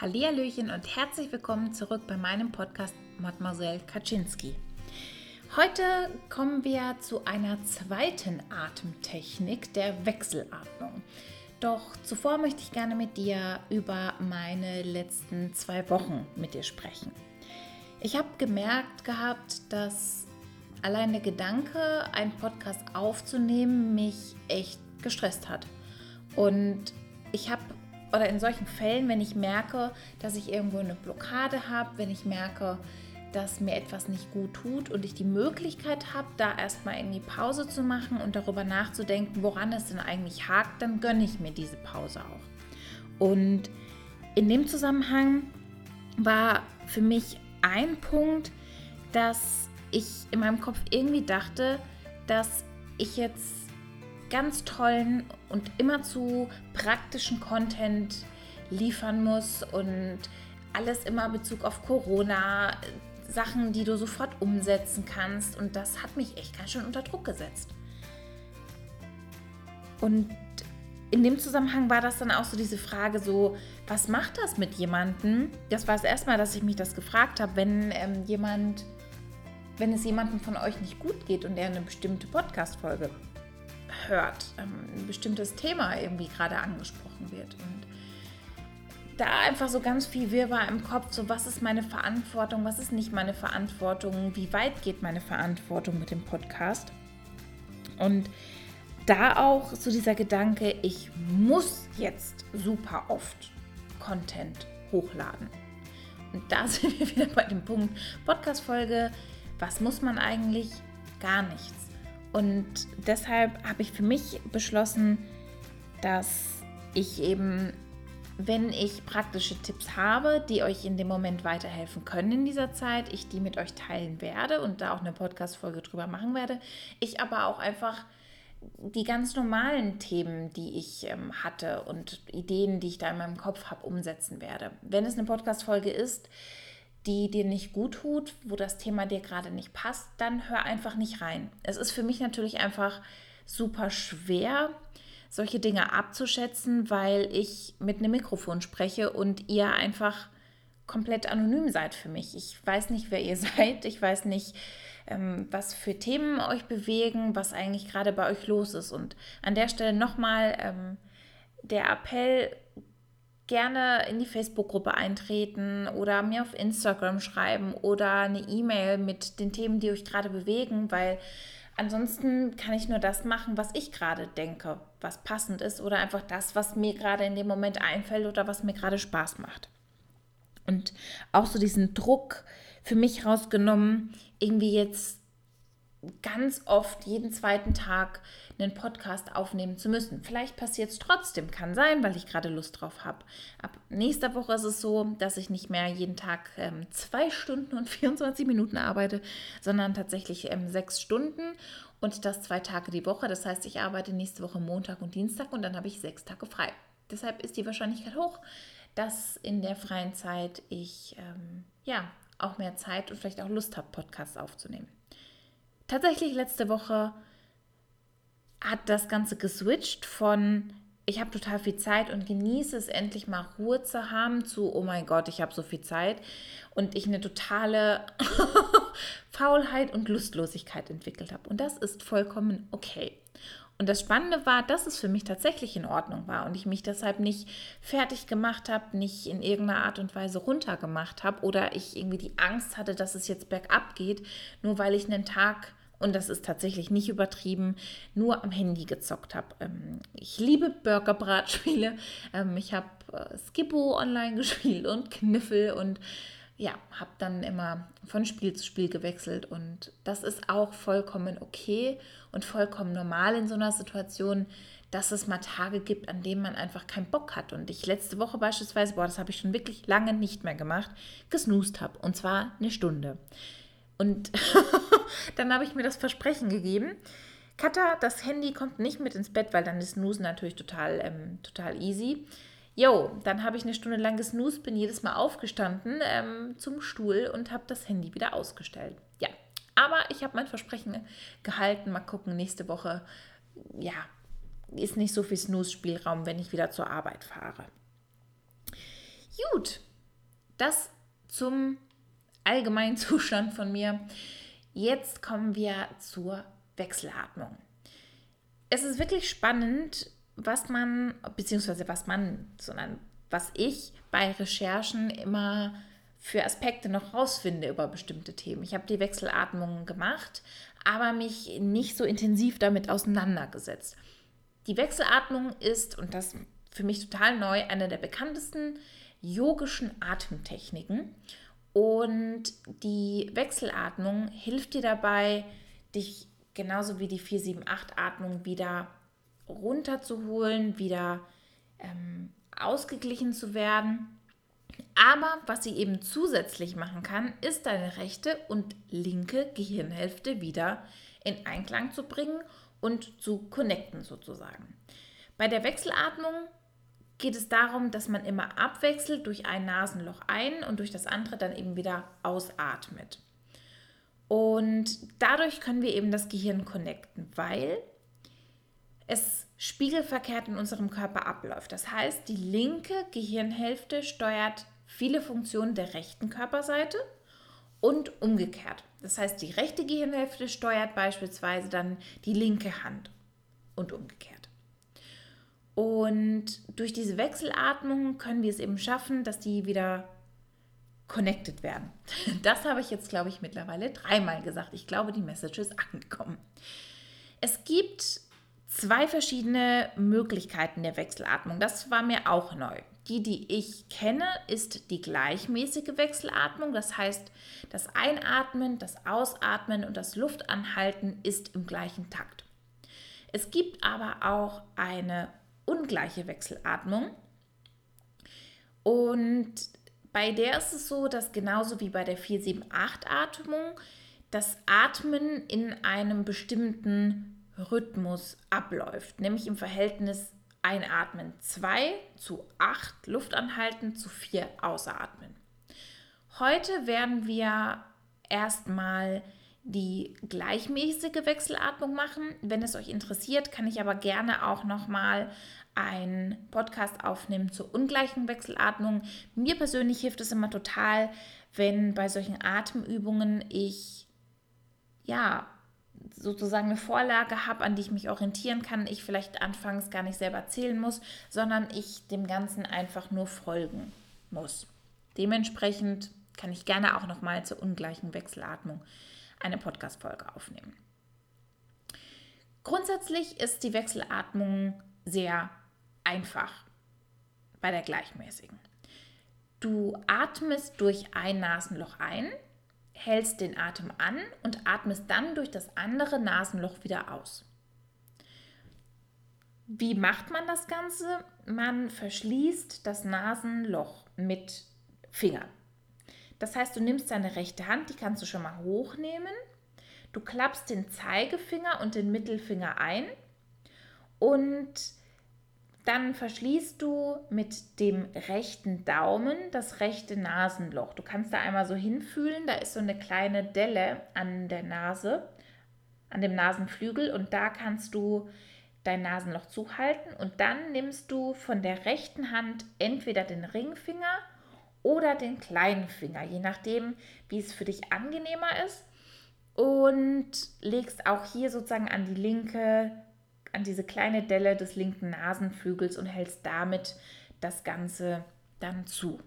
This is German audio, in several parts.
Hallihallöchen und herzlich willkommen zurück bei meinem Podcast Mademoiselle Kaczynski. Heute kommen wir zu einer zweiten Atemtechnik der Wechselatmung. Doch zuvor möchte ich gerne mit dir über meine letzten zwei Wochen mit dir sprechen. Ich habe gemerkt gehabt, dass allein der Gedanke, einen Podcast aufzunehmen, mich echt gestresst hat. Und ich habe oder in solchen Fällen, wenn ich merke, dass ich irgendwo eine Blockade habe, wenn ich merke, dass mir etwas nicht gut tut und ich die Möglichkeit habe, da erstmal irgendwie Pause zu machen und darüber nachzudenken, woran es denn eigentlich hakt, dann gönne ich mir diese Pause auch. Und in dem Zusammenhang war für mich ein Punkt, dass ich in meinem Kopf irgendwie dachte, dass ich jetzt ganz tollen und immer zu praktischen Content liefern muss und alles immer Bezug auf Corona, Sachen, die du sofort umsetzen kannst. Und das hat mich echt ganz schön unter Druck gesetzt. Und in dem Zusammenhang war das dann auch so diese Frage so, was macht das mit jemandem? Das war das erste Mal, dass ich mich das gefragt habe, wenn ähm, jemand, wenn es jemandem von euch nicht gut geht und der eine bestimmte Podcast-Folge hört, ähm, ein bestimmtes Thema irgendwie gerade angesprochen wird. Und da einfach so ganz viel Wirrwarr im Kopf, so was ist meine Verantwortung, was ist nicht meine Verantwortung, wie weit geht meine Verantwortung mit dem Podcast. Und da auch so dieser Gedanke, ich muss jetzt super oft Content hochladen. Und da sind wir wieder bei dem Punkt Podcast-Folge, was muss man eigentlich? Gar nichts. Und deshalb habe ich für mich beschlossen, dass ich eben, wenn ich praktische Tipps habe, die euch in dem Moment weiterhelfen können in dieser Zeit, ich die mit euch teilen werde und da auch eine Podcast-Folge drüber machen werde. Ich aber auch einfach die ganz normalen Themen, die ich ähm, hatte und Ideen, die ich da in meinem Kopf habe, umsetzen werde. Wenn es eine Podcast-Folge ist, die dir nicht gut tut, wo das Thema dir gerade nicht passt, dann hör einfach nicht rein. Es ist für mich natürlich einfach super schwer, solche Dinge abzuschätzen, weil ich mit einem Mikrofon spreche und ihr einfach komplett anonym seid für mich. Ich weiß nicht, wer ihr seid. Ich weiß nicht, ähm, was für Themen euch bewegen, was eigentlich gerade bei euch los ist. Und an der Stelle nochmal ähm, der Appell, gerne in die Facebook-Gruppe eintreten oder mir auf Instagram schreiben oder eine E-Mail mit den Themen, die euch gerade bewegen, weil ansonsten kann ich nur das machen, was ich gerade denke, was passend ist oder einfach das, was mir gerade in dem Moment einfällt oder was mir gerade Spaß macht. Und auch so diesen Druck für mich rausgenommen, irgendwie jetzt ganz oft jeden zweiten Tag einen Podcast aufnehmen zu müssen. Vielleicht passiert es trotzdem, kann sein, weil ich gerade Lust drauf habe. Ab nächster Woche ist es so, dass ich nicht mehr jeden Tag ähm, zwei Stunden und 24 Minuten arbeite, sondern tatsächlich ähm, sechs Stunden und das zwei Tage die Woche. Das heißt, ich arbeite nächste Woche Montag und Dienstag und dann habe ich sechs Tage frei. Deshalb ist die Wahrscheinlichkeit hoch, dass in der freien Zeit ich ähm, ja auch mehr Zeit und vielleicht auch Lust habe, Podcasts aufzunehmen. Tatsächlich letzte Woche hat das Ganze geswitcht von ich habe total viel Zeit und genieße es endlich mal Ruhe zu haben zu oh mein Gott, ich habe so viel Zeit und ich eine totale Faulheit und Lustlosigkeit entwickelt habe. Und das ist vollkommen okay. Und das Spannende war, dass es für mich tatsächlich in Ordnung war und ich mich deshalb nicht fertig gemacht habe, nicht in irgendeiner Art und Weise runtergemacht habe oder ich irgendwie die Angst hatte, dass es jetzt bergab geht, nur weil ich einen Tag und das ist tatsächlich nicht übertrieben, nur am Handy gezockt habe. Ähm, ich liebe Burgerbratspiele. Ähm, ich habe äh, Skippo online gespielt und Kniffel und ja, habe dann immer von Spiel zu Spiel gewechselt und das ist auch vollkommen okay und vollkommen normal in so einer Situation, dass es mal Tage gibt, an denen man einfach keinen Bock hat. Und ich letzte Woche beispielsweise, boah, das habe ich schon wirklich lange nicht mehr gemacht, gesnoost habe und zwar eine Stunde. Und dann habe ich mir das Versprechen gegeben. Katha, das Handy kommt nicht mit ins Bett, weil dann ist Snooze natürlich total, ähm, total easy. Jo, dann habe ich eine Stunde lang gesnoost, bin jedes Mal aufgestanden ähm, zum Stuhl und habe das Handy wieder ausgestellt. Ja, aber ich habe mein Versprechen gehalten. Mal gucken, nächste Woche, ja, ist nicht so viel Snooze-Spielraum, wenn ich wieder zur Arbeit fahre. Gut, das zum allgemeinen Zustand von mir. Jetzt kommen wir zur Wechselatmung. Es ist wirklich spannend, was man, beziehungsweise was man, sondern was ich bei Recherchen immer für Aspekte noch rausfinde über bestimmte Themen. Ich habe die Wechselatmung gemacht, aber mich nicht so intensiv damit auseinandergesetzt. Die Wechselatmung ist, und das für mich total neu, eine der bekanntesten yogischen Atemtechniken. Und die Wechselatmung hilft dir dabei, dich genauso wie die 478-Atmung wieder runterzuholen, wieder ähm, ausgeglichen zu werden. Aber was sie eben zusätzlich machen kann, ist deine rechte und linke Gehirnhälfte wieder in Einklang zu bringen und zu connecten sozusagen. Bei der Wechselatmung geht es darum, dass man immer abwechselt durch ein Nasenloch ein und durch das andere dann eben wieder ausatmet. Und dadurch können wir eben das Gehirn connecten, weil es spiegelverkehrt in unserem Körper abläuft. Das heißt, die linke Gehirnhälfte steuert viele Funktionen der rechten Körperseite und umgekehrt. Das heißt, die rechte Gehirnhälfte steuert beispielsweise dann die linke Hand und umgekehrt. Und durch diese Wechselatmung können wir es eben schaffen, dass die wieder connected werden. Das habe ich jetzt, glaube ich, mittlerweile dreimal gesagt. Ich glaube, die Message ist angekommen. Es gibt zwei verschiedene Möglichkeiten der Wechselatmung. Das war mir auch neu. Die, die ich kenne, ist die gleichmäßige Wechselatmung. Das heißt, das Einatmen, das Ausatmen und das Luftanhalten ist im gleichen Takt. Es gibt aber auch eine ungleiche Wechselatmung. Und bei der ist es so, dass genauso wie bei der 478-Atmung das Atmen in einem bestimmten Rhythmus abläuft, nämlich im Verhältnis Einatmen 2 zu 8 Luftanhalten zu 4 Ausatmen. Heute werden wir erstmal die gleichmäßige Wechselatmung machen. Wenn es euch interessiert, kann ich aber gerne auch noch mal einen Podcast aufnehmen zur ungleichen Wechselatmung. Mir persönlich hilft es immer total, wenn bei solchen Atemübungen ich ja sozusagen eine Vorlage habe, an die ich mich orientieren kann, ich vielleicht anfangs gar nicht selber zählen muss, sondern ich dem Ganzen einfach nur folgen muss. Dementsprechend kann ich gerne auch noch mal zur ungleichen Wechselatmung eine Podcast-Folge aufnehmen. Grundsätzlich ist die Wechselatmung sehr einfach bei der gleichmäßigen. Du atmest durch ein Nasenloch ein, hältst den Atem an und atmest dann durch das andere Nasenloch wieder aus. Wie macht man das Ganze? Man verschließt das Nasenloch mit Fingern. Das heißt, du nimmst deine rechte Hand, die kannst du schon mal hochnehmen. Du klappst den Zeigefinger und den Mittelfinger ein und dann verschließt du mit dem rechten Daumen das rechte Nasenloch. Du kannst da einmal so hinfühlen, da ist so eine kleine Delle an der Nase, an dem Nasenflügel und da kannst du dein Nasenloch zuhalten und dann nimmst du von der rechten Hand entweder den Ringfinger oder den kleinen Finger, je nachdem, wie es für dich angenehmer ist. Und legst auch hier sozusagen an die linke, an diese kleine Delle des linken Nasenflügels und hältst damit das Ganze dann zu.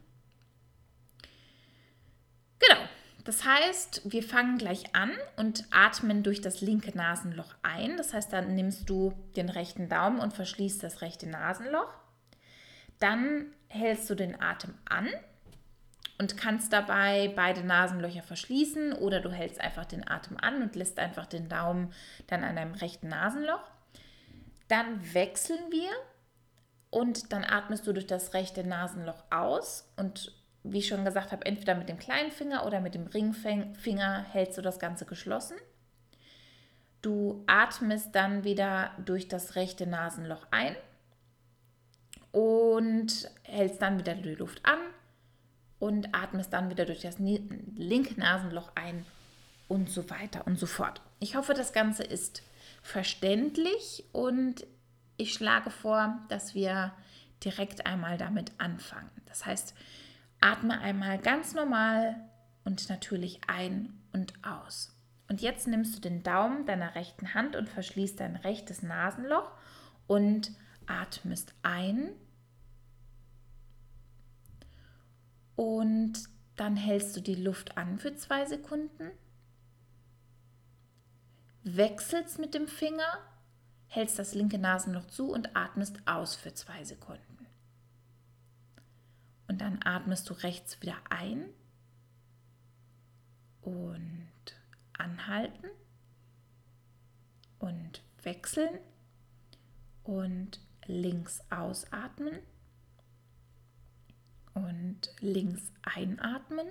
Genau. Das heißt, wir fangen gleich an und atmen durch das linke Nasenloch ein. Das heißt, dann nimmst du den rechten Daumen und verschließt das rechte Nasenloch. Dann hältst du den Atem an und kannst dabei beide Nasenlöcher verschließen oder du hältst einfach den Atem an und lässt einfach den Daumen dann an deinem rechten Nasenloch. Dann wechseln wir und dann atmest du durch das rechte Nasenloch aus und wie ich schon gesagt habe, entweder mit dem kleinen Finger oder mit dem Ringfinger hältst du das Ganze geschlossen. Du atmest dann wieder durch das rechte Nasenloch ein und hältst dann wieder die Luft an und atmest dann wieder durch das linke Nasenloch ein und so weiter und so fort. Ich hoffe, das Ganze ist verständlich und ich schlage vor, dass wir direkt einmal damit anfangen. Das heißt, Atme einmal ganz normal und natürlich ein und aus. Und jetzt nimmst du den Daumen deiner rechten Hand und verschließt dein rechtes Nasenloch und atmest ein. Und dann hältst du die Luft an für zwei Sekunden. Wechselst mit dem Finger, hältst das linke Nasenloch zu und atmest aus für zwei Sekunden. Und dann atmest du rechts wieder ein und anhalten und wechseln und links ausatmen und links einatmen.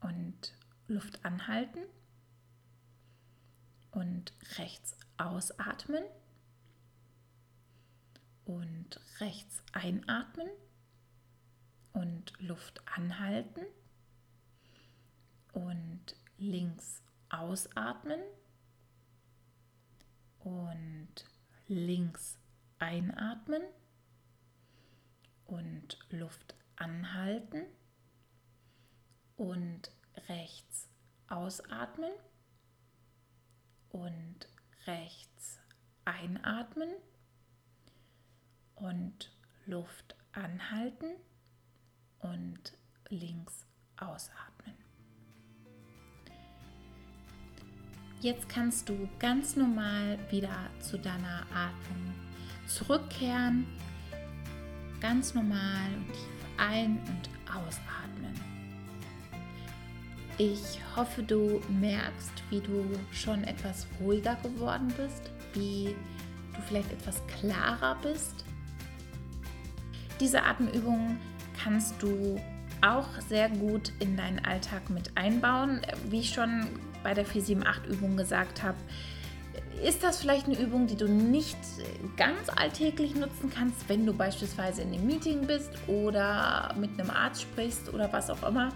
Und Luft anhalten. Und rechts ausatmen. Und rechts einatmen. Und Luft anhalten. Und links ausatmen. Und links einatmen und Luft anhalten und rechts ausatmen und rechts einatmen und Luft anhalten und links ausatmen. Jetzt kannst du ganz normal wieder zu deiner Atmung zurückkehren. Ganz normal und tief ein- und ausatmen. Ich hoffe, du merkst, wie du schon etwas ruhiger geworden bist, wie du vielleicht etwas klarer bist. Diese Atemübungen kannst du auch sehr gut in deinen Alltag mit einbauen. Wie ich schon bei der 478-Übung gesagt habe, ist das vielleicht eine Übung, die du nicht ganz alltäglich nutzen kannst, wenn du beispielsweise in einem Meeting bist oder mit einem Arzt sprichst oder was auch immer.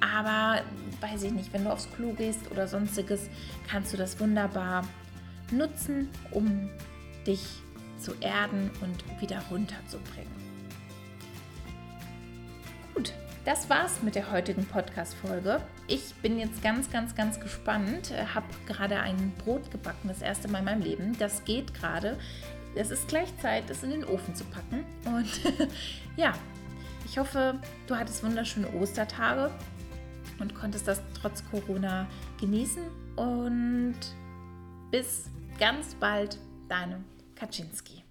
Aber weiß ich nicht, wenn du aufs Klo gehst oder sonstiges, kannst du das wunderbar nutzen, um dich zu erden und wieder runterzubringen. Das war's mit der heutigen Podcast-Folge. Ich bin jetzt ganz, ganz, ganz gespannt. Äh, Habe gerade ein Brot gebacken, das erste Mal in meinem Leben. Das geht gerade. Es ist gleich Zeit, es in den Ofen zu packen. Und ja, ich hoffe, du hattest wunderschöne Ostertage und konntest das trotz Corona genießen. Und bis ganz bald, deine Kaczynski.